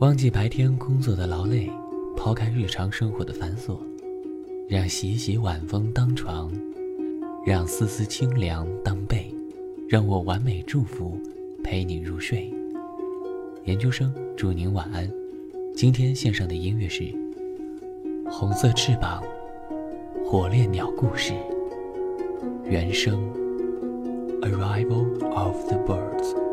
忘记白天工作的劳累抛开日常生活的繁琐让习习晚风当床让丝丝清凉当被让我完美祝福陪你入睡。研究生祝您晚安。今天献上的音乐是红色翅膀火烈鸟故事原声 arrival of the birds